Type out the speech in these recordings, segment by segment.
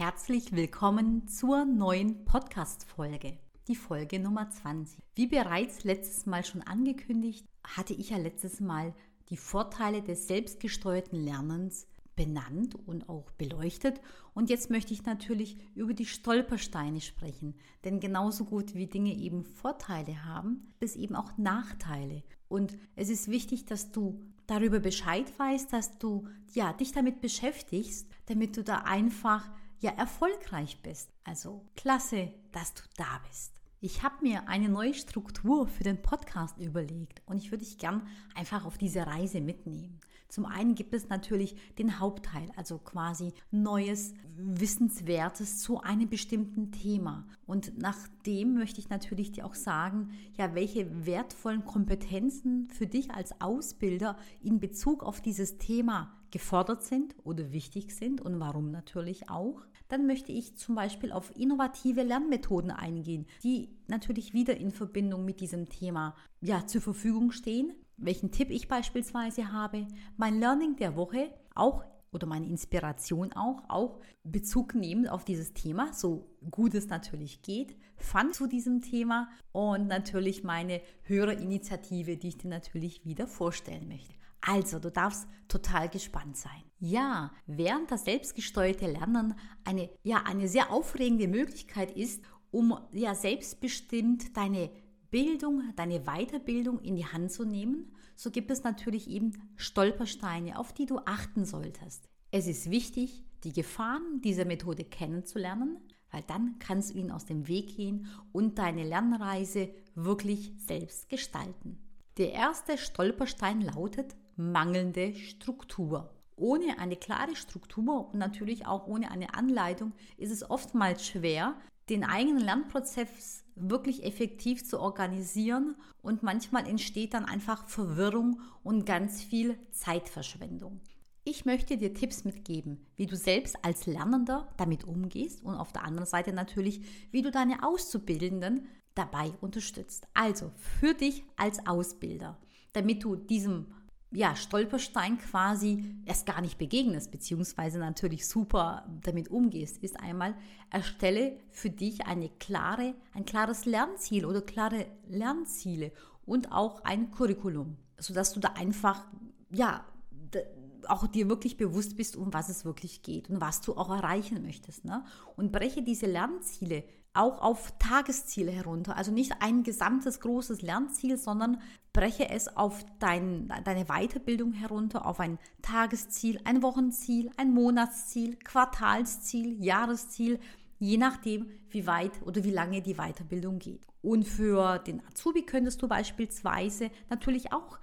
herzlich willkommen zur neuen Podcast-Folge, die Folge Nummer 20. Wie bereits letztes Mal schon angekündigt, hatte ich ja letztes Mal die Vorteile des selbstgesteuerten Lernens benannt und auch beleuchtet. Und jetzt möchte ich natürlich über die Stolpersteine sprechen. Denn genauso gut wie Dinge eben Vorteile haben, es eben auch Nachteile. Und es ist wichtig, dass du darüber Bescheid weißt, dass du ja, dich damit beschäftigst, damit du da einfach ja erfolgreich bist. Also klasse, dass du da bist. Ich habe mir eine neue Struktur für den Podcast überlegt und ich würde dich gern einfach auf diese Reise mitnehmen. Zum einen gibt es natürlich den Hauptteil, also quasi neues, wissenswertes zu einem bestimmten Thema. Und nach dem möchte ich natürlich dir auch sagen, ja, welche wertvollen Kompetenzen für dich als Ausbilder in Bezug auf dieses Thema gefordert sind oder wichtig sind und warum natürlich auch. Dann möchte ich zum Beispiel auf innovative Lernmethoden eingehen, die natürlich wieder in Verbindung mit diesem Thema ja, zur Verfügung stehen welchen Tipp ich beispielsweise habe, mein Learning der Woche auch oder meine Inspiration auch, auch Bezug nehmen auf dieses Thema, so gut es natürlich geht, Fun zu diesem Thema und natürlich meine Hörerinitiative, die ich dir natürlich wieder vorstellen möchte. Also, du darfst total gespannt sein. Ja, während das selbstgesteuerte Lernen eine, ja, eine sehr aufregende Möglichkeit ist, um ja selbstbestimmt deine Bildung, deine Weiterbildung in die Hand zu nehmen, so gibt es natürlich eben Stolpersteine, auf die du achten solltest. Es ist wichtig, die Gefahren dieser Methode kennenzulernen, weil dann kannst du ihnen aus dem Weg gehen und deine Lernreise wirklich selbst gestalten. Der erste Stolperstein lautet mangelnde Struktur. Ohne eine klare Struktur und natürlich auch ohne eine Anleitung ist es oftmals schwer, den eigenen Lernprozess wirklich effektiv zu organisieren und manchmal entsteht dann einfach Verwirrung und ganz viel Zeitverschwendung. Ich möchte dir Tipps mitgeben, wie du selbst als Lernender damit umgehst und auf der anderen Seite natürlich, wie du deine Auszubildenden dabei unterstützt. Also für dich als Ausbilder, damit du diesem ja, Stolperstein quasi erst gar nicht begegnest, beziehungsweise natürlich super damit umgehst, ist einmal, erstelle für dich eine klare, ein klares Lernziel oder klare Lernziele und auch ein Curriculum, sodass du da einfach, ja, auch dir wirklich bewusst bist, um was es wirklich geht und was du auch erreichen möchtest. Ne? Und breche diese Lernziele auch auf Tagesziele herunter. Also nicht ein gesamtes großes Lernziel, sondern breche es auf dein, deine Weiterbildung herunter, auf ein Tagesziel, ein Wochenziel, ein Monatsziel, Quartalsziel, Jahresziel, je nachdem, wie weit oder wie lange die Weiterbildung geht. Und für den Azubi könntest du beispielsweise natürlich auch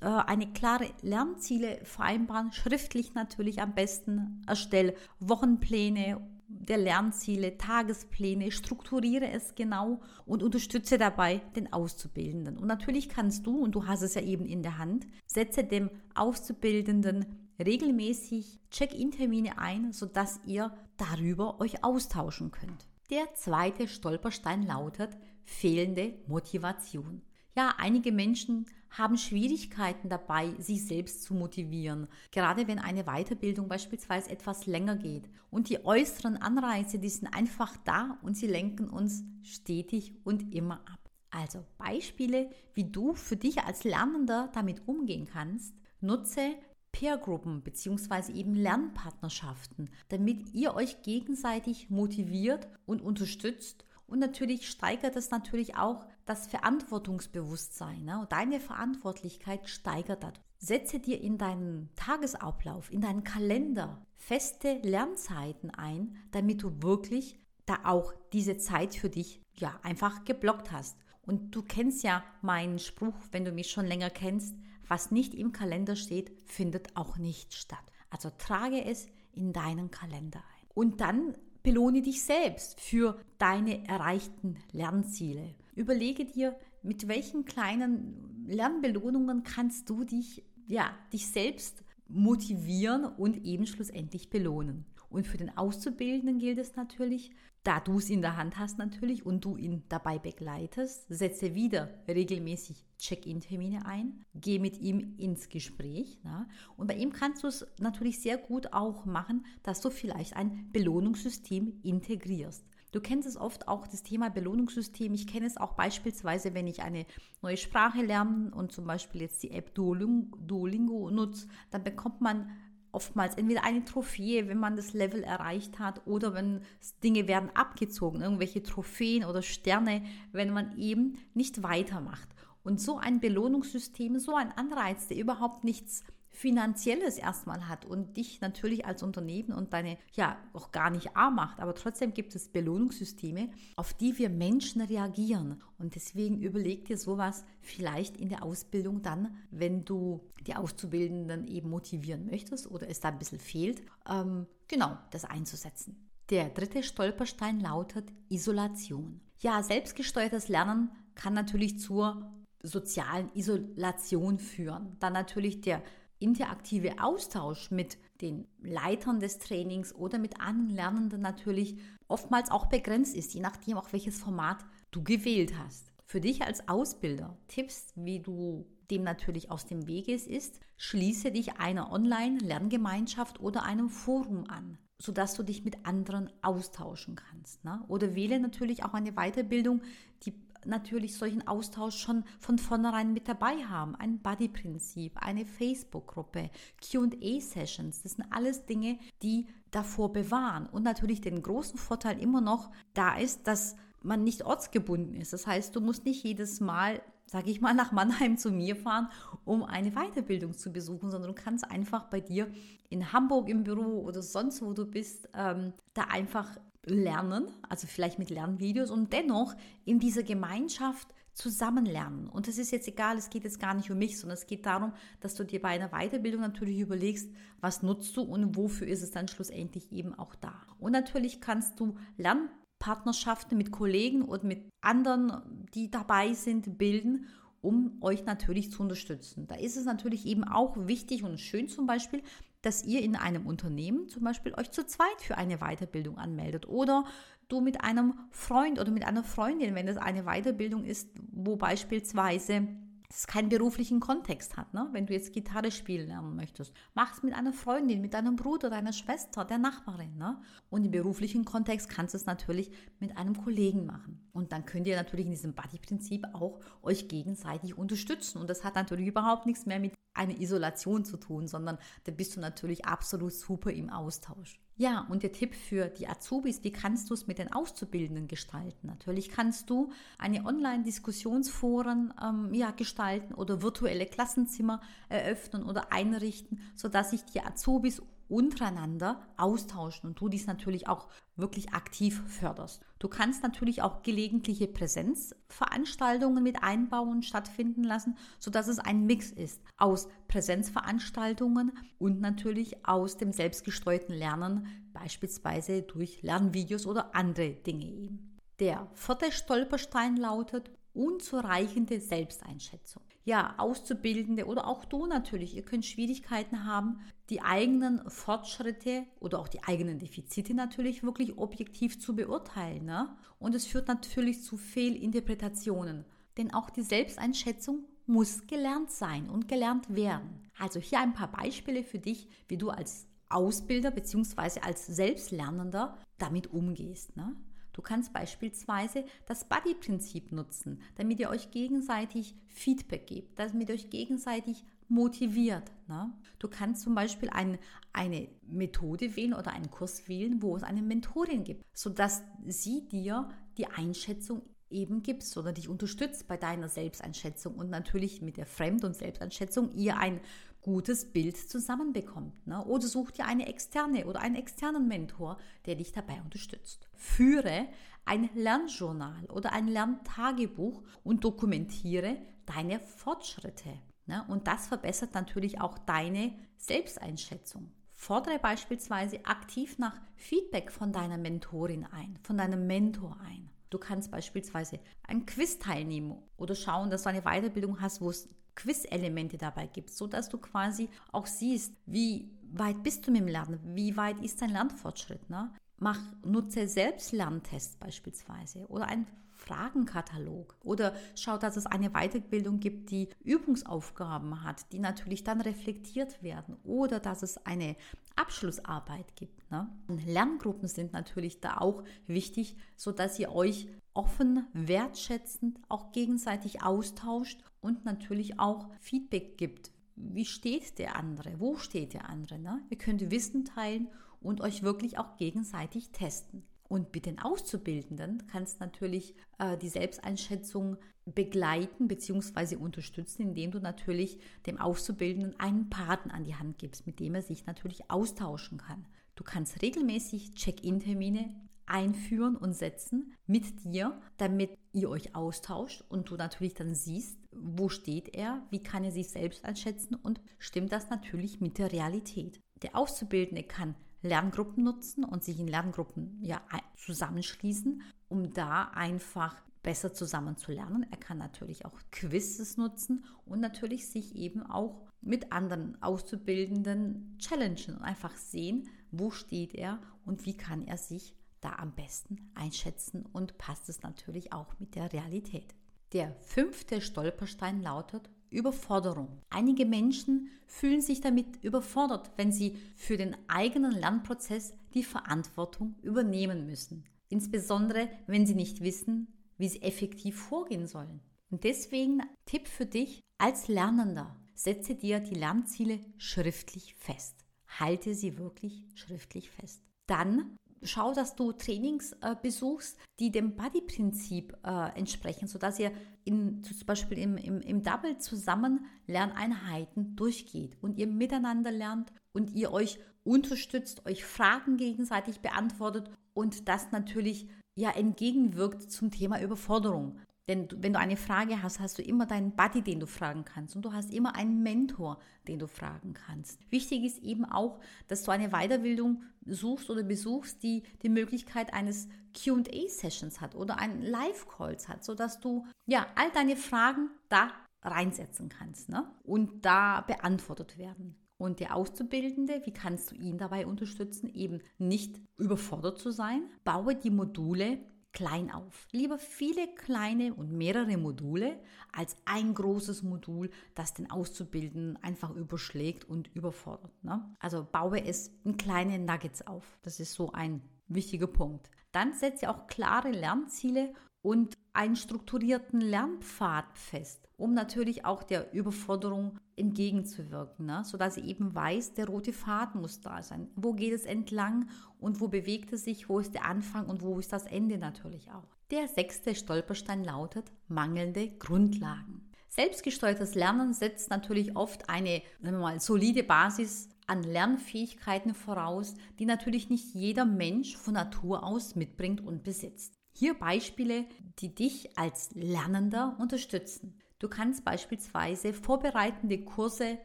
äh, eine klare Lernziele vereinbaren, schriftlich natürlich am besten. Erstell Wochenpläne der Lernziele, Tagespläne, strukturiere es genau und unterstütze dabei den Auszubildenden. Und natürlich kannst du, und du hast es ja eben in der Hand, setze dem Auszubildenden regelmäßig Check-in-Termine ein, sodass ihr darüber euch austauschen könnt. Der zweite Stolperstein lautet fehlende Motivation. Ja, einige Menschen haben Schwierigkeiten dabei, sich selbst zu motivieren, gerade wenn eine Weiterbildung beispielsweise etwas länger geht. Und die äußeren Anreize, die sind einfach da und sie lenken uns stetig und immer ab. Also Beispiele, wie du für dich als Lernender damit umgehen kannst. Nutze Peergruppen bzw. eben Lernpartnerschaften, damit ihr euch gegenseitig motiviert und unterstützt und natürlich steigert es natürlich auch das Verantwortungsbewusstsein. Ne? Deine Verantwortlichkeit steigert das. Setze dir in deinen Tagesablauf, in deinen Kalender feste Lernzeiten ein, damit du wirklich da auch diese Zeit für dich ja einfach geblockt hast. Und du kennst ja meinen Spruch, wenn du mich schon länger kennst, was nicht im Kalender steht, findet auch nicht statt. Also trage es in deinen Kalender ein. Und dann Belohne dich selbst für deine erreichten Lernziele. Überlege dir, mit welchen kleinen Lernbelohnungen kannst du dich, ja, dich selbst motivieren und eben schlussendlich belohnen. Und für den Auszubildenden gilt es natürlich, da du es in der Hand hast natürlich und du ihn dabei begleitest, setze wieder regelmäßig Check-in-Termine ein, geh mit ihm ins Gespräch. Na? Und bei ihm kannst du es natürlich sehr gut auch machen, dass du vielleicht ein Belohnungssystem integrierst. Du kennst es oft auch, das Thema Belohnungssystem. Ich kenne es auch beispielsweise, wenn ich eine neue Sprache lerne und zum Beispiel jetzt die App Duolingo, nutze, dann bekommt man oftmals entweder eine Trophäe, wenn man das Level erreicht hat, oder wenn Dinge werden abgezogen, irgendwelche Trophäen oder Sterne, wenn man eben nicht weitermacht. Und so ein Belohnungssystem, so ein Anreiz, der überhaupt nichts Finanzielles erstmal hat und dich natürlich als Unternehmen und deine, ja, auch gar nicht arm macht, aber trotzdem gibt es Belohnungssysteme, auf die wir Menschen reagieren. Und deswegen überleg dir sowas vielleicht in der Ausbildung dann, wenn du die Auszubildenden eben motivieren möchtest oder es da ein bisschen fehlt, ähm, genau das einzusetzen. Der dritte Stolperstein lautet Isolation. Ja, selbstgesteuertes Lernen kann natürlich zur sozialen Isolation führen. Dann natürlich der interaktive Austausch mit den Leitern des Trainings oder mit anderen Lernenden natürlich oftmals auch begrenzt ist, je nachdem auch welches Format du gewählt hast. Für dich als Ausbilder Tipps, wie du dem natürlich aus dem Weg ist, ist, schließe dich einer Online-Lerngemeinschaft oder einem Forum an, sodass du dich mit anderen austauschen kannst. Ne? Oder wähle natürlich auch eine Weiterbildung, die natürlich solchen Austausch schon von vornherein mit dabei haben. Ein Buddy-Prinzip, eine Facebook-Gruppe, QA-Sessions, das sind alles Dinge, die davor bewahren. Und natürlich den großen Vorteil immer noch da ist, dass man nicht ortsgebunden ist. Das heißt, du musst nicht jedes Mal sage ich mal, nach Mannheim zu mir fahren, um eine Weiterbildung zu besuchen, sondern du kannst einfach bei dir in Hamburg im Büro oder sonst wo du bist, ähm, da einfach lernen, also vielleicht mit Lernvideos und dennoch in dieser Gemeinschaft zusammen lernen. Und es ist jetzt egal, es geht jetzt gar nicht um mich, sondern es geht darum, dass du dir bei einer Weiterbildung natürlich überlegst, was nutzt du und wofür ist es dann schlussendlich eben auch da. Und natürlich kannst du Lernpartnerschaften mit Kollegen und mit anderen, die dabei sind, bilden um euch natürlich zu unterstützen. Da ist es natürlich eben auch wichtig und schön zum Beispiel, dass ihr in einem Unternehmen zum Beispiel euch zu zweit für eine Weiterbildung anmeldet oder du mit einem Freund oder mit einer Freundin, wenn es eine Weiterbildung ist, wo beispielsweise es keinen beruflichen Kontext hat. Ne? Wenn du jetzt Gitarre spielen lernen möchtest, mach es mit einer Freundin, mit deinem Bruder, deiner Schwester, der Nachbarin. Ne? Und im beruflichen Kontext kannst du es natürlich mit einem Kollegen machen. Und dann könnt ihr natürlich in diesem Buddy-Prinzip auch euch gegenseitig unterstützen. Und das hat natürlich überhaupt nichts mehr mit einer Isolation zu tun, sondern da bist du natürlich absolut super im Austausch. Ja, und der Tipp für die Azubis, wie kannst du es mit den Auszubildenden gestalten? Natürlich kannst du eine Online-Diskussionsforen ähm, ja, gestalten oder virtuelle Klassenzimmer eröffnen oder einrichten, sodass sich die Azubis untereinander austauschen und du dies natürlich auch wirklich aktiv förderst. Du kannst natürlich auch gelegentliche Präsenzveranstaltungen mit einbauen, stattfinden lassen, sodass es ein Mix ist aus Präsenzveranstaltungen und natürlich aus dem selbstgesteuerten Lernen, beispielsweise durch Lernvideos oder andere Dinge eben. Der vierte Stolperstein lautet unzureichende Selbsteinschätzung ja, Auszubildende oder auch du natürlich, ihr könnt Schwierigkeiten haben, die eigenen Fortschritte oder auch die eigenen Defizite natürlich wirklich objektiv zu beurteilen. Ne? Und es führt natürlich zu Fehlinterpretationen. Denn auch die Selbsteinschätzung muss gelernt sein und gelernt werden. Also hier ein paar Beispiele für dich, wie du als Ausbilder bzw. als Selbstlernender damit umgehst. Ne? Du kannst beispielsweise das Buddy-Prinzip nutzen, damit ihr euch gegenseitig Feedback gebt, damit ihr euch gegenseitig motiviert. Ne? Du kannst zum Beispiel ein, eine Methode wählen oder einen Kurs wählen, wo es eine Mentorin gibt, sodass sie dir die Einschätzung eben gibst oder dich unterstützt bei deiner Selbsteinschätzung und natürlich mit der Fremd- und Selbsteinschätzung ihr ein gutes Bild zusammenbekommt. Ne? Oder such dir eine externe oder einen externen Mentor, der dich dabei unterstützt. Führe ein Lernjournal oder ein Lerntagebuch und dokumentiere deine Fortschritte. Ne? Und das verbessert natürlich auch deine Selbsteinschätzung. Fordere beispielsweise aktiv nach Feedback von deiner Mentorin ein, von deinem Mentor ein. Du kannst beispielsweise ein Quiz teilnehmen oder schauen, dass du eine Weiterbildung hast, wo es Quiz-Elemente dabei gibt, sodass du quasi auch siehst, wie weit bist du mit dem Lernen, wie weit ist dein Lernfortschritt. Ne? Mach, nutze selbst Lerntests beispielsweise oder ein Fragenkatalog oder schau, dass es eine Weiterbildung gibt, die Übungsaufgaben hat, die natürlich dann reflektiert werden oder dass es eine Abschlussarbeit gibt. Ne? Lerngruppen sind natürlich da auch wichtig, sodass ihr euch offen, wertschätzend auch gegenseitig austauscht und natürlich auch Feedback gibt. Wie steht der andere? Wo steht der andere? Ne? Ihr könnt Wissen teilen und euch wirklich auch gegenseitig testen. Und mit den Auszubildenden kannst natürlich äh, die Selbsteinschätzung begleiten bzw. unterstützen, indem du natürlich dem Auszubildenden einen Paten an die Hand gibst, mit dem er sich natürlich austauschen kann. Du kannst regelmäßig Check-in-Termine einführen und setzen mit dir, damit ihr euch austauscht und du natürlich dann siehst, wo steht er, wie kann er sich selbst einschätzen und stimmt das natürlich mit der Realität. Der Auszubildende kann Lerngruppen nutzen und sich in Lerngruppen ja, zusammenschließen, um da einfach besser zusammen zu lernen. Er kann natürlich auch Quizzes nutzen und natürlich sich eben auch mit anderen Auszubildenden challengen und einfach sehen, wo steht er und wie kann er sich da am besten einschätzen und passt es natürlich auch mit der Realität. Der fünfte Stolperstein lautet Überforderung. Einige Menschen fühlen sich damit überfordert, wenn sie für den eigenen Lernprozess die Verantwortung übernehmen müssen. Insbesondere, wenn sie nicht wissen, wie sie effektiv vorgehen sollen. Und deswegen Tipp für dich als Lernender. Setze dir die Lernziele schriftlich fest. Halte sie wirklich schriftlich fest. Dann schau, dass du Trainings äh, besuchst, die dem Buddy-Prinzip äh, entsprechen, sodass ihr in, zum Beispiel im, im, im Double zusammen Lerneinheiten durchgeht und ihr miteinander lernt und ihr euch unterstützt, euch Fragen gegenseitig beantwortet und das natürlich ja entgegenwirkt zum Thema Überforderung. Denn wenn du eine Frage hast, hast du immer deinen Buddy, den du fragen kannst. Und du hast immer einen Mentor, den du fragen kannst. Wichtig ist eben auch, dass du eine Weiterbildung suchst oder besuchst, die die Möglichkeit eines QA-Sessions hat oder einen Live-Calls hat, sodass du ja all deine Fragen da reinsetzen kannst ne? und da beantwortet werden. Und der Auszubildende, wie kannst du ihn dabei unterstützen, eben nicht überfordert zu sein? Baue die Module klein auf. Lieber viele kleine und mehrere Module als ein großes Modul, das den Auszubildenden einfach überschlägt und überfordert. Ne? Also baue es in kleine Nuggets auf. Das ist so ein wichtiger Punkt. Dann setze auch klare Lernziele und einen strukturierten Lernpfad fest, um natürlich auch der Überforderung entgegenzuwirken, ne? sodass sie eben weiß, der rote Faden muss da sein. Wo geht es entlang und wo bewegt es sich, wo ist der Anfang und wo ist das Ende natürlich auch. Der sechste Stolperstein lautet mangelnde Grundlagen. Selbstgesteuertes Lernen setzt natürlich oft eine mal, solide Basis an Lernfähigkeiten voraus, die natürlich nicht jeder Mensch von Natur aus mitbringt und besitzt. Hier Beispiele, die dich als Lernender unterstützen. Du kannst beispielsweise vorbereitende Kurse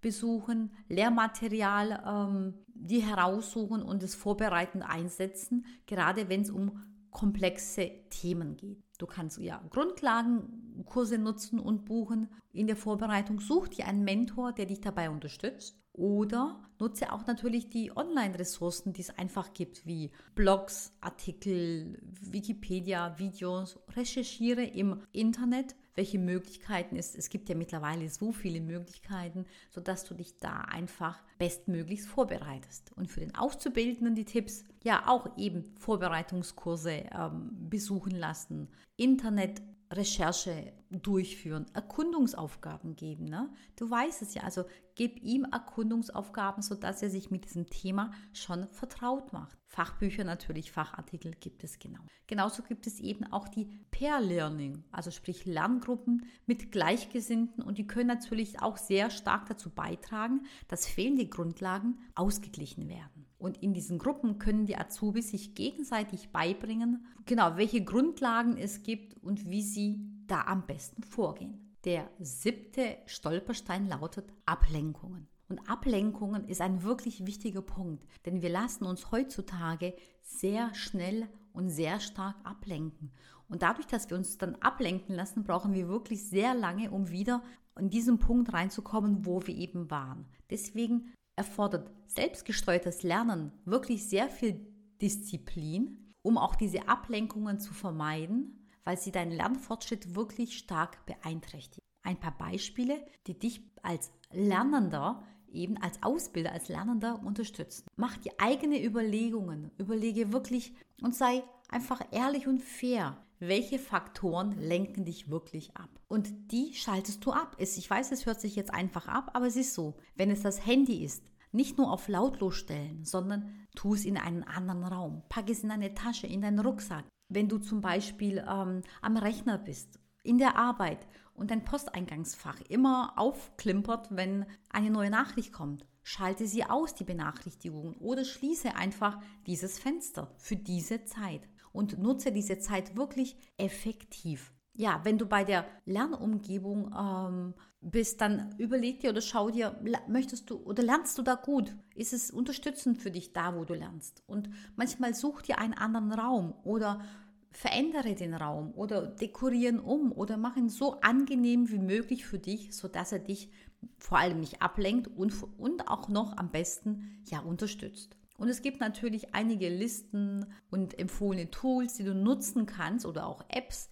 besuchen, Lehrmaterial ähm, die heraussuchen und es vorbereitend einsetzen, gerade wenn es um komplexe Themen geht. Du kannst ja Grundlagenkurse nutzen und buchen. In der Vorbereitung such dir einen Mentor, der dich dabei unterstützt. Oder nutze auch natürlich die Online-Ressourcen, die es einfach gibt, wie Blogs, Artikel, Wikipedia, Videos. Recherchiere im Internet, welche Möglichkeiten es Es gibt ja mittlerweile so viele Möglichkeiten, sodass du dich da einfach bestmöglichst vorbereitest. Und für den Auszubildenden die Tipps, ja auch eben Vorbereitungskurse ähm, besuchen lassen, Internet Recherche durchführen, Erkundungsaufgaben geben. Ne? Du weißt es ja, also gib ihm Erkundungsaufgaben, sodass er sich mit diesem Thema schon vertraut macht. Fachbücher natürlich, Fachartikel gibt es genau. Genauso gibt es eben auch die Pair Learning, also sprich Lerngruppen mit Gleichgesinnten und die können natürlich auch sehr stark dazu beitragen, dass fehlende Grundlagen ausgeglichen werden. Und in diesen Gruppen können die Azubis sich gegenseitig beibringen, genau welche Grundlagen es gibt und wie sie da am besten vorgehen. Der siebte Stolperstein lautet Ablenkungen. Und Ablenkungen ist ein wirklich wichtiger Punkt, denn wir lassen uns heutzutage sehr schnell und sehr stark ablenken. Und dadurch, dass wir uns dann ablenken lassen, brauchen wir wirklich sehr lange, um wieder in diesen Punkt reinzukommen, wo wir eben waren. Deswegen erfordert selbstgesteuertes Lernen wirklich sehr viel Disziplin, um auch diese Ablenkungen zu vermeiden, weil sie deinen Lernfortschritt wirklich stark beeinträchtigen. Ein paar Beispiele, die dich als Lernender eben als Ausbilder, als Lernender unterstützen. Mach die eigene Überlegungen, überlege wirklich und sei einfach ehrlich und fair. Welche Faktoren lenken dich wirklich ab? Und die schaltest du ab. Ich weiß, es hört sich jetzt einfach ab, aber es ist so. Wenn es das Handy ist, nicht nur auf lautlos stellen, sondern tu es in einen anderen Raum. Pack es in eine Tasche, in deinen Rucksack. Wenn du zum Beispiel ähm, am Rechner bist, in der Arbeit und dein Posteingangsfach immer aufklimpert, wenn eine neue Nachricht kommt, schalte sie aus, die Benachrichtigungen, oder schließe einfach dieses Fenster für diese Zeit und nutze diese Zeit wirklich effektiv. Ja, wenn du bei der Lernumgebung ähm, bist, dann überleg dir oder schau dir, möchtest du oder lernst du da gut? Ist es unterstützend für dich da, wo du lernst? Und manchmal such dir einen anderen Raum oder verändere den Raum oder dekorieren um oder mach ihn so angenehm wie möglich für dich, sodass er dich vor allem nicht ablenkt und, und auch noch am besten ja unterstützt. Und es gibt natürlich einige Listen und empfohlene Tools, die du nutzen kannst oder auch Apps,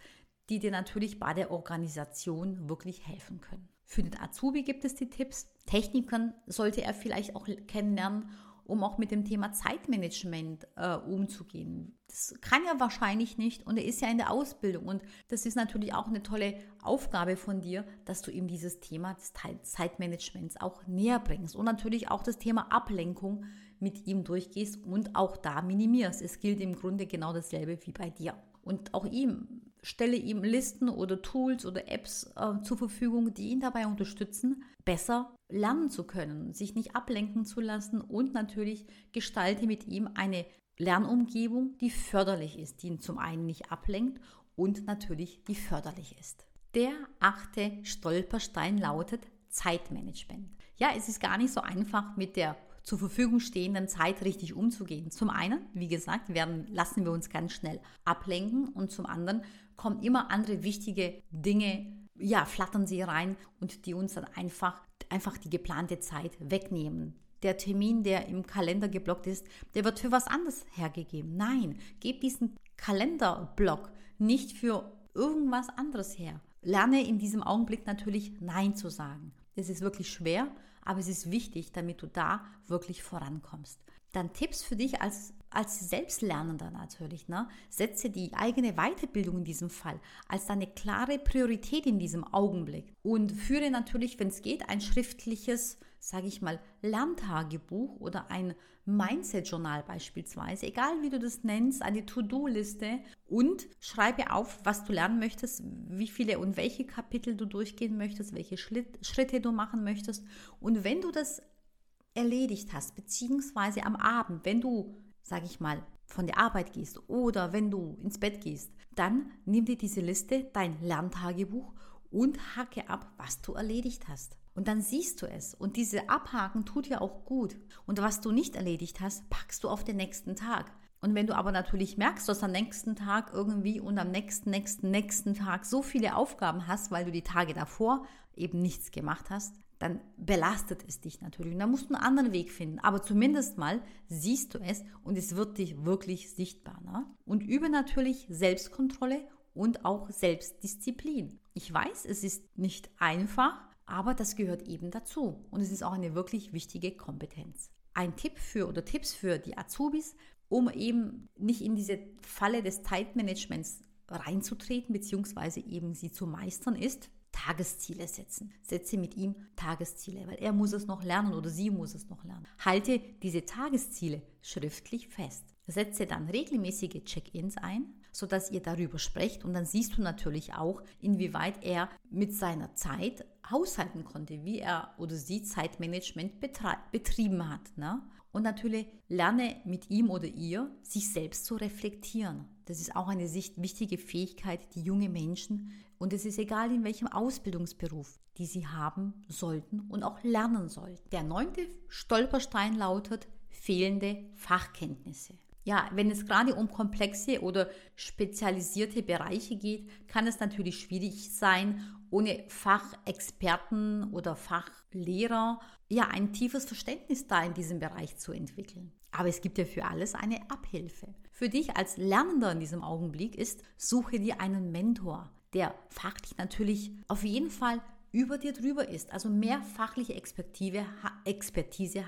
die dir natürlich bei der Organisation wirklich helfen können. Für den Azubi gibt es die Tipps. Technikern sollte er vielleicht auch kennenlernen, um auch mit dem Thema Zeitmanagement äh, umzugehen. Das kann er wahrscheinlich nicht und er ist ja in der Ausbildung und das ist natürlich auch eine tolle Aufgabe von dir, dass du ihm dieses Thema des Zeitmanagements auch näher bringst und natürlich auch das Thema Ablenkung mit ihm durchgehst und auch da minimierst. Es gilt im Grunde genau dasselbe wie bei dir. Und auch ihm stelle ihm Listen oder Tools oder Apps äh, zur Verfügung, die ihn dabei unterstützen, besser lernen zu können, sich nicht ablenken zu lassen und natürlich gestalte mit ihm eine Lernumgebung, die förderlich ist, die ihn zum einen nicht ablenkt und natürlich die förderlich ist. Der achte Stolperstein lautet Zeitmanagement. Ja, es ist gar nicht so einfach mit der zur Verfügung stehenden Zeit richtig umzugehen. Zum einen, wie gesagt, werden, lassen wir uns ganz schnell ablenken und zum anderen kommen immer andere wichtige Dinge, ja, flattern sie rein und die uns dann einfach, einfach die geplante Zeit wegnehmen. Der Termin, der im Kalender geblockt ist, der wird für was anderes hergegeben. Nein, gib diesen Kalenderblock nicht für irgendwas anderes her. Lerne in diesem Augenblick natürlich Nein zu sagen. Das ist wirklich schwer, aber es ist wichtig, damit du da wirklich vorankommst. Dann Tipps für dich als, als Selbstlernender natürlich. Ne? Setze die eigene Weiterbildung in diesem Fall als deine klare Priorität in diesem Augenblick und führe natürlich, wenn es geht, ein schriftliches sage ich mal, Lerntagebuch oder ein Mindset-Journal beispielsweise, egal wie du das nennst, eine To-Do-Liste und schreibe auf, was du lernen möchtest, wie viele und welche Kapitel du durchgehen möchtest, welche Schritte du machen möchtest. Und wenn du das erledigt hast, beziehungsweise am Abend, wenn du, sage ich mal, von der Arbeit gehst oder wenn du ins Bett gehst, dann nimm dir diese Liste, dein Lerntagebuch und hacke ab, was du erledigt hast. Und dann siehst du es. Und diese Abhaken tut ja auch gut. Und was du nicht erledigt hast, packst du auf den nächsten Tag. Und wenn du aber natürlich merkst, dass am nächsten Tag irgendwie und am nächsten, nächsten, nächsten Tag so viele Aufgaben hast, weil du die Tage davor eben nichts gemacht hast, dann belastet es dich natürlich. Und dann musst du einen anderen Weg finden. Aber zumindest mal siehst du es und es wird dich wirklich sichtbar. Ne? Und übe natürlich Selbstkontrolle und auch Selbstdisziplin. Ich weiß, es ist nicht einfach, aber das gehört eben dazu und es ist auch eine wirklich wichtige Kompetenz. Ein Tipp für oder Tipps für die Azubis, um eben nicht in diese Falle des Zeitmanagements reinzutreten bzw. eben sie zu meistern, ist Tagesziele setzen. Setze mit ihm Tagesziele, weil er muss es noch lernen oder sie muss es noch lernen. Halte diese Tagesziele schriftlich fest. Setze dann regelmäßige Check-ins ein, sodass ihr darüber sprecht und dann siehst du natürlich auch, inwieweit er mit seiner Zeit haushalten konnte, wie er oder sie Zeitmanagement betrieben hat. Ne? Und natürlich lerne mit ihm oder ihr, sich selbst zu reflektieren. Das ist auch eine wichtige Fähigkeit, die junge Menschen, und es ist egal in welchem Ausbildungsberuf, die sie haben sollten und auch lernen sollten. Der neunte Stolperstein lautet fehlende Fachkenntnisse. Ja, wenn es gerade um komplexe oder spezialisierte Bereiche geht, kann es natürlich schwierig sein, ohne Fachexperten oder Fachlehrer ja ein tiefes Verständnis da in diesem Bereich zu entwickeln. Aber es gibt ja für alles eine Abhilfe. Für dich als Lernender in diesem Augenblick ist, suche dir einen Mentor, der fachlich natürlich auf jeden Fall über dir drüber ist, also mehr fachliche Expertise,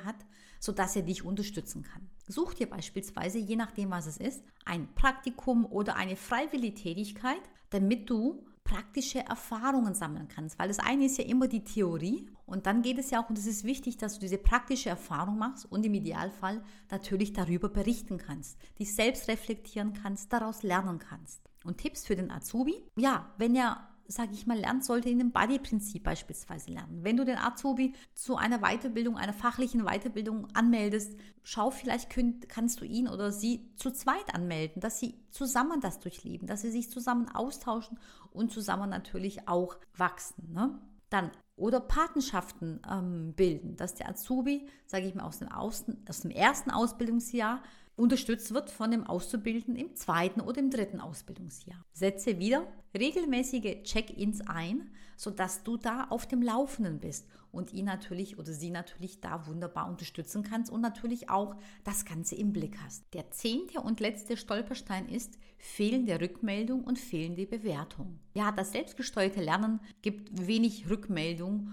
hat, sodass er dich unterstützen kann. Such dir beispielsweise, je nachdem was es ist, ein Praktikum oder eine freiwillige Tätigkeit, damit du praktische Erfahrungen sammeln kannst. Weil das eine ist ja immer die Theorie und dann geht es ja auch, und es ist wichtig, dass du diese praktische Erfahrung machst und im Idealfall natürlich darüber berichten kannst, dich selbst reflektieren kannst, daraus lernen kannst. Und Tipps für den Azubi? Ja, wenn er sage ich mal, lernt, sollte in dem Buddy-Prinzip beispielsweise lernen. Wenn du den Azubi zu einer Weiterbildung, einer fachlichen Weiterbildung anmeldest, schau, vielleicht könnt, kannst du ihn oder sie zu zweit anmelden, dass sie zusammen das durchleben, dass sie sich zusammen austauschen und zusammen natürlich auch wachsen. Ne? Dann oder Patenschaften ähm, bilden, dass der Azubi, sage ich mal, aus dem, Außen, aus dem ersten Ausbildungsjahr unterstützt wird von dem Auszubildenden im zweiten oder im dritten Ausbildungsjahr. Setze wieder regelmäßige Check-ins ein, sodass du da auf dem Laufenden bist und ihn natürlich oder sie natürlich da wunderbar unterstützen kannst und natürlich auch das Ganze im Blick hast. Der zehnte und letzte Stolperstein ist fehlende Rückmeldung und fehlende Bewertung. Ja, das selbstgesteuerte Lernen gibt wenig Rückmeldung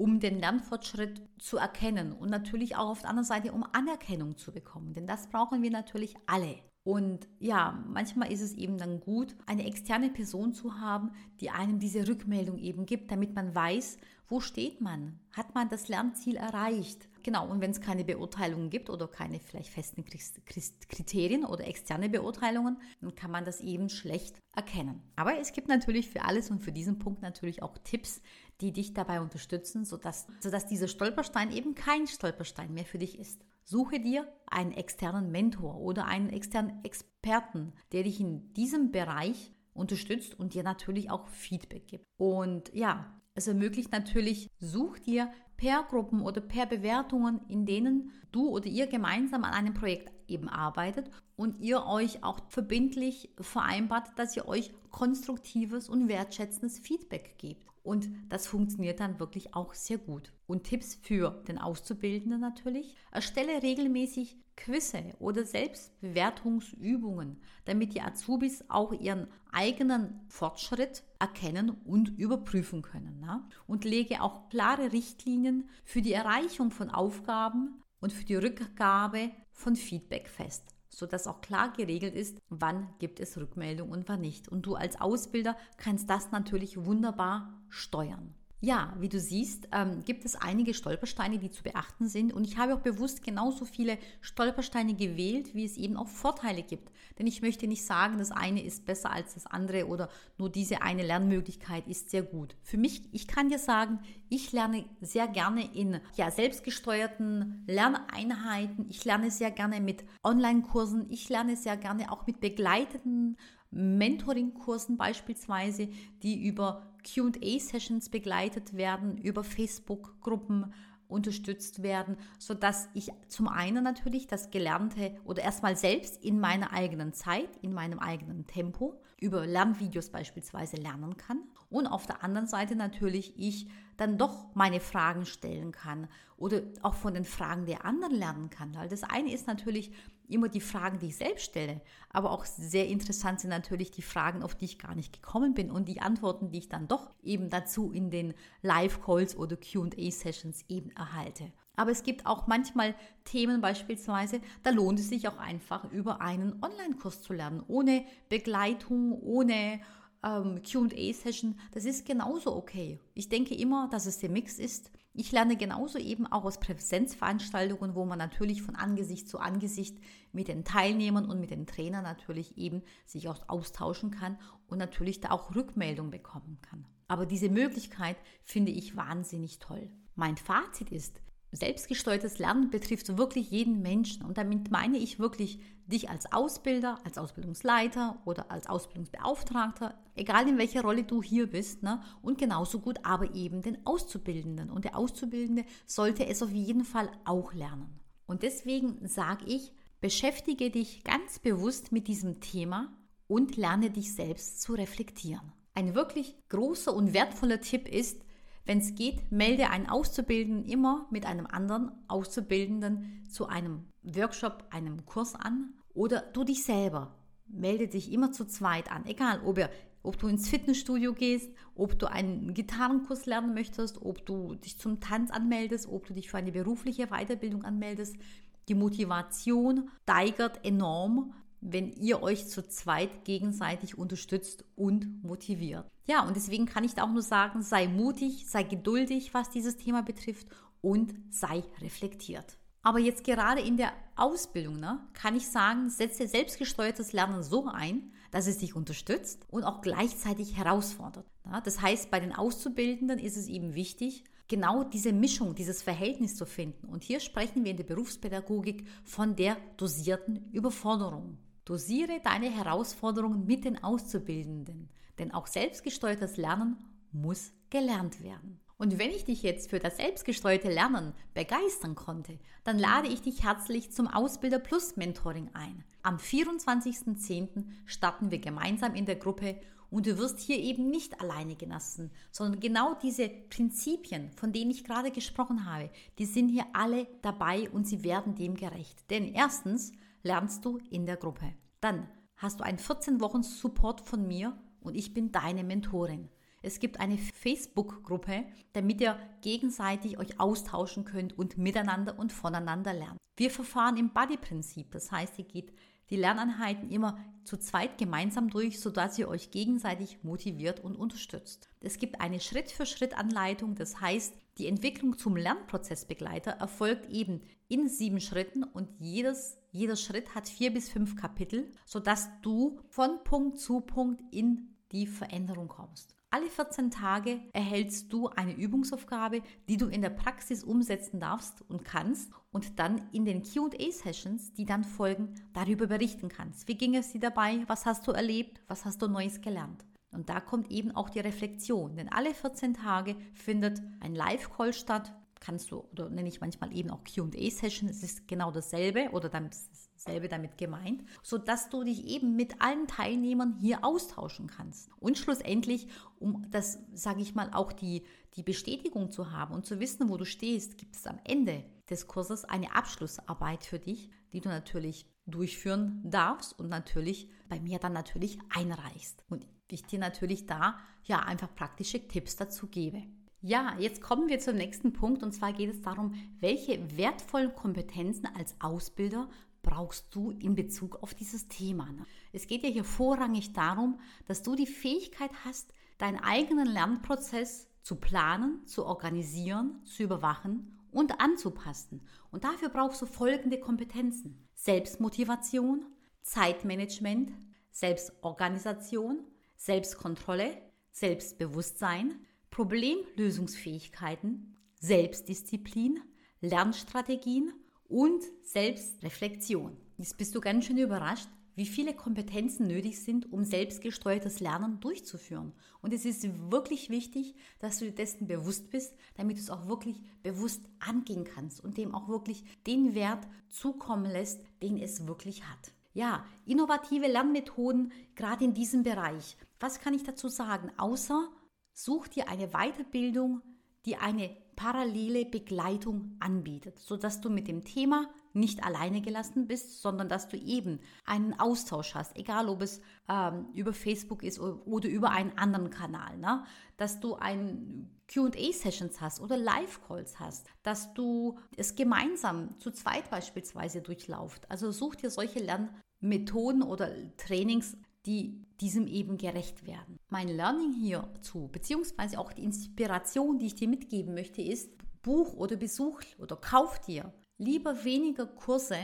um den Lernfortschritt zu erkennen und natürlich auch auf der anderen Seite, um Anerkennung zu bekommen. Denn das brauchen wir natürlich alle. Und ja, manchmal ist es eben dann gut, eine externe Person zu haben, die einem diese Rückmeldung eben gibt, damit man weiß, wo steht man? Hat man das Lernziel erreicht? Genau, und wenn es keine Beurteilungen gibt oder keine vielleicht festen Kriterien oder externe Beurteilungen, dann kann man das eben schlecht erkennen. Aber es gibt natürlich für alles und für diesen Punkt natürlich auch Tipps, die dich dabei unterstützen, sodass, sodass dieser Stolperstein eben kein Stolperstein mehr für dich ist. Suche dir einen externen Mentor oder einen externen Experten, der dich in diesem Bereich unterstützt und dir natürlich auch Feedback gibt. Und ja, es ermöglicht natürlich, such dir per Gruppen oder per Bewertungen, in denen du oder ihr gemeinsam an einem Projekt eben arbeitet und ihr euch auch verbindlich vereinbart, dass ihr euch konstruktives und wertschätzendes Feedback gebt. Und das funktioniert dann wirklich auch sehr gut. Und Tipps für den Auszubildenden natürlich. Erstelle regelmäßig Quizze oder Selbstbewertungsübungen, damit die Azubis auch ihren eigenen Fortschritt erkennen und überprüfen können. Ne? Und lege auch klare Richtlinien für die Erreichung von Aufgaben und für die Rückgabe von Feedback fest sodass auch klar geregelt ist, wann gibt es Rückmeldung und wann nicht. Und du als Ausbilder kannst das natürlich wunderbar steuern. Ja, wie du siehst, ähm, gibt es einige Stolpersteine, die zu beachten sind. Und ich habe auch bewusst genauso viele Stolpersteine gewählt, wie es eben auch Vorteile gibt. Denn ich möchte nicht sagen, das eine ist besser als das andere oder nur diese eine Lernmöglichkeit ist sehr gut. Für mich, ich kann dir sagen, ich lerne sehr gerne in ja, selbstgesteuerten Lerneinheiten. Ich lerne sehr gerne mit Online-Kursen. Ich lerne sehr gerne auch mit begleiteten Mentoring-Kursen beispielsweise, die über QA-Sessions begleitet werden, über Facebook-Gruppen unterstützt werden, sodass ich zum einen natürlich das Gelernte oder erstmal selbst in meiner eigenen Zeit, in meinem eigenen Tempo über Lernvideos beispielsweise lernen kann und auf der anderen Seite natürlich ich dann doch meine Fragen stellen kann oder auch von den Fragen der anderen lernen kann. Weil das eine ist natürlich immer die Fragen, die ich selbst stelle, aber auch sehr interessant sind natürlich die Fragen, auf die ich gar nicht gekommen bin und die Antworten, die ich dann doch eben dazu in den Live-Calls oder QA-Sessions eben erhalte. Aber es gibt auch manchmal Themen beispielsweise, da lohnt es sich auch einfach über einen Online-Kurs zu lernen, ohne Begleitung, ohne ähm, QA-Session. Das ist genauso okay. Ich denke immer, dass es der Mix ist. Ich lerne genauso eben auch aus Präsenzveranstaltungen, wo man natürlich von Angesicht zu Angesicht mit den Teilnehmern und mit den Trainern natürlich eben sich auch austauschen kann und natürlich da auch Rückmeldung bekommen kann. Aber diese Möglichkeit finde ich wahnsinnig toll. Mein Fazit ist, Selbstgesteuertes Lernen betrifft wirklich jeden Menschen und damit meine ich wirklich dich als Ausbilder, als Ausbildungsleiter oder als Ausbildungsbeauftragter, egal in welcher Rolle du hier bist, ne? und genauso gut aber eben den Auszubildenden. Und der Auszubildende sollte es auf jeden Fall auch lernen. Und deswegen sage ich, Beschäftige dich ganz bewusst mit diesem Thema und lerne dich selbst zu reflektieren. Ein wirklich großer und wertvoller Tipp ist, wenn es geht, melde einen Auszubildenden immer mit einem anderen Auszubildenden zu einem Workshop, einem Kurs an oder du dich selber. Melde dich immer zu zweit an, egal ob, er, ob du ins Fitnessstudio gehst, ob du einen Gitarrenkurs lernen möchtest, ob du dich zum Tanz anmeldest, ob du dich für eine berufliche Weiterbildung anmeldest. Die Motivation steigert enorm, wenn ihr euch zu zweit gegenseitig unterstützt und motiviert. Ja, und deswegen kann ich da auch nur sagen, sei mutig, sei geduldig, was dieses Thema betrifft und sei reflektiert. Aber jetzt gerade in der Ausbildung ne, kann ich sagen, setze selbstgesteuertes Lernen so ein, dass es dich unterstützt und auch gleichzeitig herausfordert. Ja, das heißt, bei den Auszubildenden ist es eben wichtig, genau diese Mischung, dieses Verhältnis zu finden. Und hier sprechen wir in der Berufspädagogik von der dosierten Überforderung. Dosiere deine Herausforderungen mit den Auszubildenden, denn auch selbstgesteuertes Lernen muss gelernt werden. Und wenn ich dich jetzt für das selbstgesteuerte Lernen begeistern konnte, dann lade ich dich herzlich zum Ausbilder Plus Mentoring ein. Am 24.10. starten wir gemeinsam in der Gruppe und du wirst hier eben nicht alleine gelassen, sondern genau diese Prinzipien, von denen ich gerade gesprochen habe, die sind hier alle dabei und sie werden dem gerecht. Denn erstens lernst du in der Gruppe. Dann hast du einen 14 Wochen Support von mir und ich bin deine Mentorin. Es gibt eine Facebook-Gruppe, damit ihr gegenseitig euch austauschen könnt und miteinander und voneinander lernt. Wir verfahren im Buddy-Prinzip, das heißt, ihr geht die Lerneinheiten immer zu zweit gemeinsam durch, sodass ihr euch gegenseitig motiviert und unterstützt. Es gibt eine Schritt-für-Schritt-Anleitung, das heißt, die Entwicklung zum Lernprozessbegleiter erfolgt eben in sieben Schritten und jedes, jeder Schritt hat vier bis fünf Kapitel, sodass du von Punkt zu Punkt in die Veränderung kommst. Alle 14 Tage erhältst du eine Übungsaufgabe, die du in der Praxis umsetzen darfst und kannst und dann in den QA-Sessions, die dann folgen, darüber berichten kannst. Wie ging es dir dabei? Was hast du erlebt? Was hast du Neues gelernt? Und da kommt eben auch die Reflexion, denn alle 14 Tage findet ein Live-Call statt. Kannst du, oder nenne ich manchmal eben auch QA-Session, es ist genau dasselbe oder dasselbe damit gemeint, sodass du dich eben mit allen Teilnehmern hier austauschen kannst. Und schlussendlich, um das, sage ich mal, auch die, die Bestätigung zu haben und zu wissen, wo du stehst, gibt es am Ende des Kurses eine Abschlussarbeit für dich, die du natürlich durchführen darfst und natürlich bei mir dann natürlich einreichst. Und ich dir natürlich da ja einfach praktische Tipps dazu gebe. Ja, jetzt kommen wir zum nächsten Punkt und zwar geht es darum, welche wertvollen Kompetenzen als Ausbilder brauchst du in Bezug auf dieses Thema. Ne? Es geht ja hier vorrangig darum, dass du die Fähigkeit hast, deinen eigenen Lernprozess zu planen, zu organisieren, zu überwachen und anzupassen. Und dafür brauchst du folgende Kompetenzen. Selbstmotivation, Zeitmanagement, Selbstorganisation, Selbstkontrolle, Selbstbewusstsein, Problemlösungsfähigkeiten, Selbstdisziplin, Lernstrategien und Selbstreflexion. Jetzt bist du ganz schön überrascht, wie viele Kompetenzen nötig sind, um selbstgesteuertes Lernen durchzuführen. Und es ist wirklich wichtig, dass du dir dessen bewusst bist, damit du es auch wirklich bewusst angehen kannst und dem auch wirklich den Wert zukommen lässt, den es wirklich hat. Ja, innovative Lernmethoden, gerade in diesem Bereich. Was kann ich dazu sagen? Außer such dir eine Weiterbildung, die eine parallele Begleitung anbietet, sodass du mit dem Thema nicht alleine gelassen bist, sondern dass du eben einen Austausch hast, egal ob es ähm, über Facebook ist oder über einen anderen Kanal, ne? dass du ein QA-Sessions hast oder Live-Calls hast, dass du es gemeinsam zu zweit beispielsweise durchlauft. Also such dir solche Lernmethoden oder Trainings die diesem eben gerecht werden. Mein Learning hierzu, beziehungsweise auch die Inspiration, die ich dir mitgeben möchte, ist, buch oder besuch oder kauf dir lieber weniger Kurse,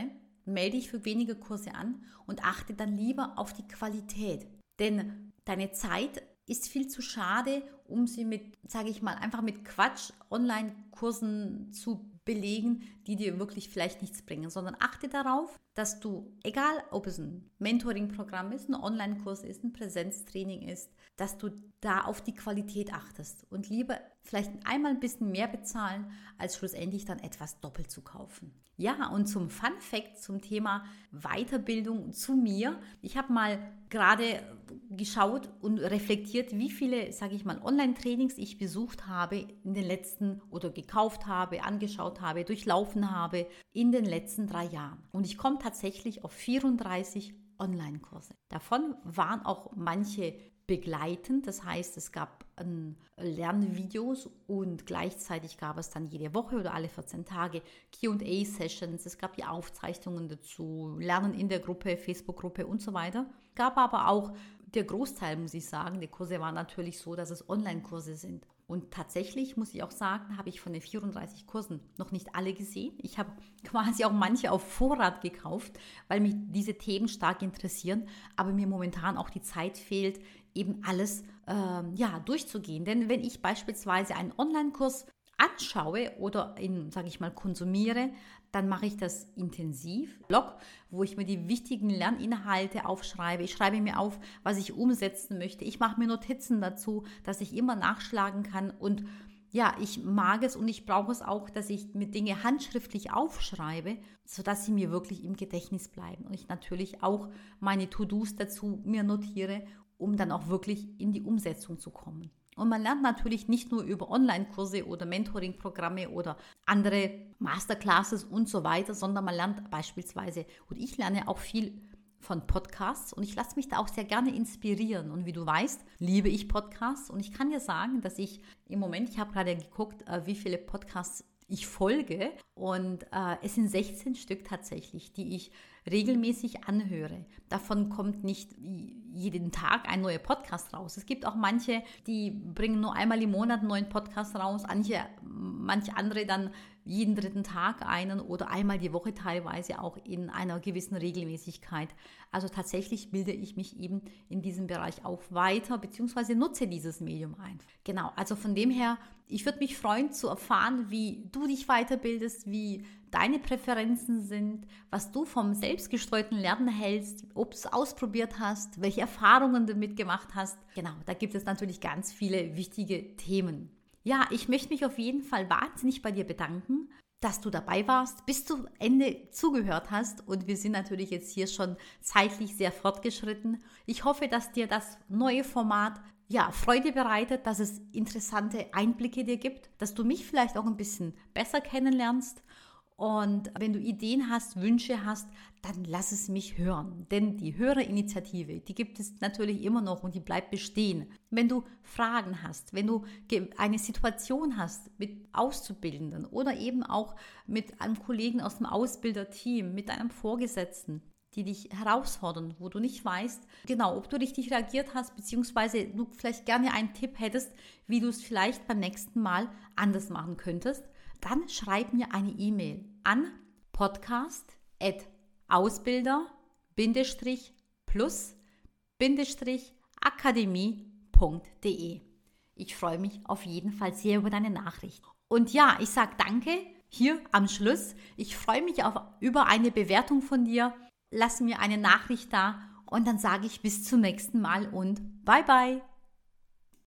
melde dich für weniger Kurse an und achte dann lieber auf die Qualität. Denn deine Zeit ist viel zu schade, um sie mit, sage ich mal, einfach mit Quatsch Online-Kursen zu belegen, die dir wirklich vielleicht nichts bringen, sondern achte darauf, dass du, egal ob es ein Mentoring-Programm ist, ein Online-Kurs ist, ein Präsenztraining ist, dass du da auf die Qualität achtest und lieber vielleicht einmal ein bisschen mehr bezahlen, als schlussendlich dann etwas doppelt zu kaufen. Ja, und zum Fun Fact zum Thema Weiterbildung zu mir. Ich habe mal gerade geschaut und reflektiert, wie viele, sage ich mal, Online-Trainings ich besucht habe in den letzten oder gekauft habe, angeschaut habe, durchlaufen habe in den letzten drei Jahren. Und ich komme tatsächlich auf 34 Online-Kurse. Davon waren auch manche begleitend. Das heißt, es gab Lernvideos und gleichzeitig gab es dann jede Woche oder alle 14 Tage QA-Sessions. Es gab die Aufzeichnungen dazu, Lernen in der Gruppe, Facebook-Gruppe und so weiter. Gab aber auch der Großteil, muss ich sagen, der Kurse waren natürlich so, dass es Online-Kurse sind. Und tatsächlich muss ich auch sagen, habe ich von den 34 Kursen noch nicht alle gesehen. Ich habe quasi auch manche auf Vorrat gekauft, weil mich diese Themen stark interessieren, aber mir momentan auch die Zeit fehlt, eben alles ähm, ja, durchzugehen. Denn wenn ich beispielsweise einen Online-Kurs anschaue oder in, sage ich mal, konsumiere, dann mache ich das intensiv. Blog, wo ich mir die wichtigen Lerninhalte aufschreibe. Ich schreibe mir auf, was ich umsetzen möchte. Ich mache mir Notizen dazu, dass ich immer nachschlagen kann und ja, ich mag es und ich brauche es auch, dass ich mir Dinge handschriftlich aufschreibe, sodass sie mir wirklich im Gedächtnis bleiben. Und ich natürlich auch meine To-Dos dazu mir notiere um dann auch wirklich in die Umsetzung zu kommen. Und man lernt natürlich nicht nur über Online-Kurse oder Mentoring-Programme oder andere Masterclasses und so weiter, sondern man lernt beispielsweise, und ich lerne auch viel von Podcasts und ich lasse mich da auch sehr gerne inspirieren. Und wie du weißt, liebe ich Podcasts und ich kann dir sagen, dass ich im Moment, ich habe gerade geguckt, äh, wie viele Podcasts ich folge und äh, es sind 16 Stück tatsächlich, die ich regelmäßig anhöre. Davon kommt nicht jeden Tag ein neuer Podcast raus. Es gibt auch manche, die bringen nur einmal im Monat einen neuen Podcast raus, manche, manche andere dann jeden dritten Tag einen oder einmal die Woche teilweise auch in einer gewissen Regelmäßigkeit. Also tatsächlich bilde ich mich eben in diesem Bereich auch weiter, beziehungsweise nutze dieses Medium ein. Genau, also von dem her, ich würde mich freuen zu erfahren, wie du dich weiterbildest, wie deine Präferenzen sind, was du vom selbstgestreuten Lernen hältst, ob du es ausprobiert hast, welche Erfahrungen du mitgemacht hast. Genau, da gibt es natürlich ganz viele wichtige Themen. Ja, ich möchte mich auf jeden Fall wahnsinnig bei dir bedanken, dass du dabei warst, bis zum Ende zugehört hast. Und wir sind natürlich jetzt hier schon zeitlich sehr fortgeschritten. Ich hoffe, dass dir das neue Format ja, Freude bereitet, dass es interessante Einblicke dir gibt, dass du mich vielleicht auch ein bisschen besser kennenlernst und wenn du Ideen hast, Wünsche hast, dann lass es mich hören. Denn die Hörerinitiative, die gibt es natürlich immer noch und die bleibt bestehen. Wenn du Fragen hast, wenn du eine Situation hast mit Auszubildenden oder eben auch mit einem Kollegen aus dem Ausbilderteam, mit einem Vorgesetzten, die dich herausfordern, wo du nicht weißt, genau, ob du richtig reagiert hast, beziehungsweise du vielleicht gerne einen Tipp hättest, wie du es vielleicht beim nächsten Mal anders machen könntest, dann schreib mir eine E-Mail an podcast.ausbilder-plus-akademie.de. Ich freue mich auf jeden Fall sehr über deine Nachricht. Und ja, ich sage danke hier am Schluss. Ich freue mich auf, über eine Bewertung von dir. Lass mir eine Nachricht da und dann sage ich bis zum nächsten Mal und bye bye.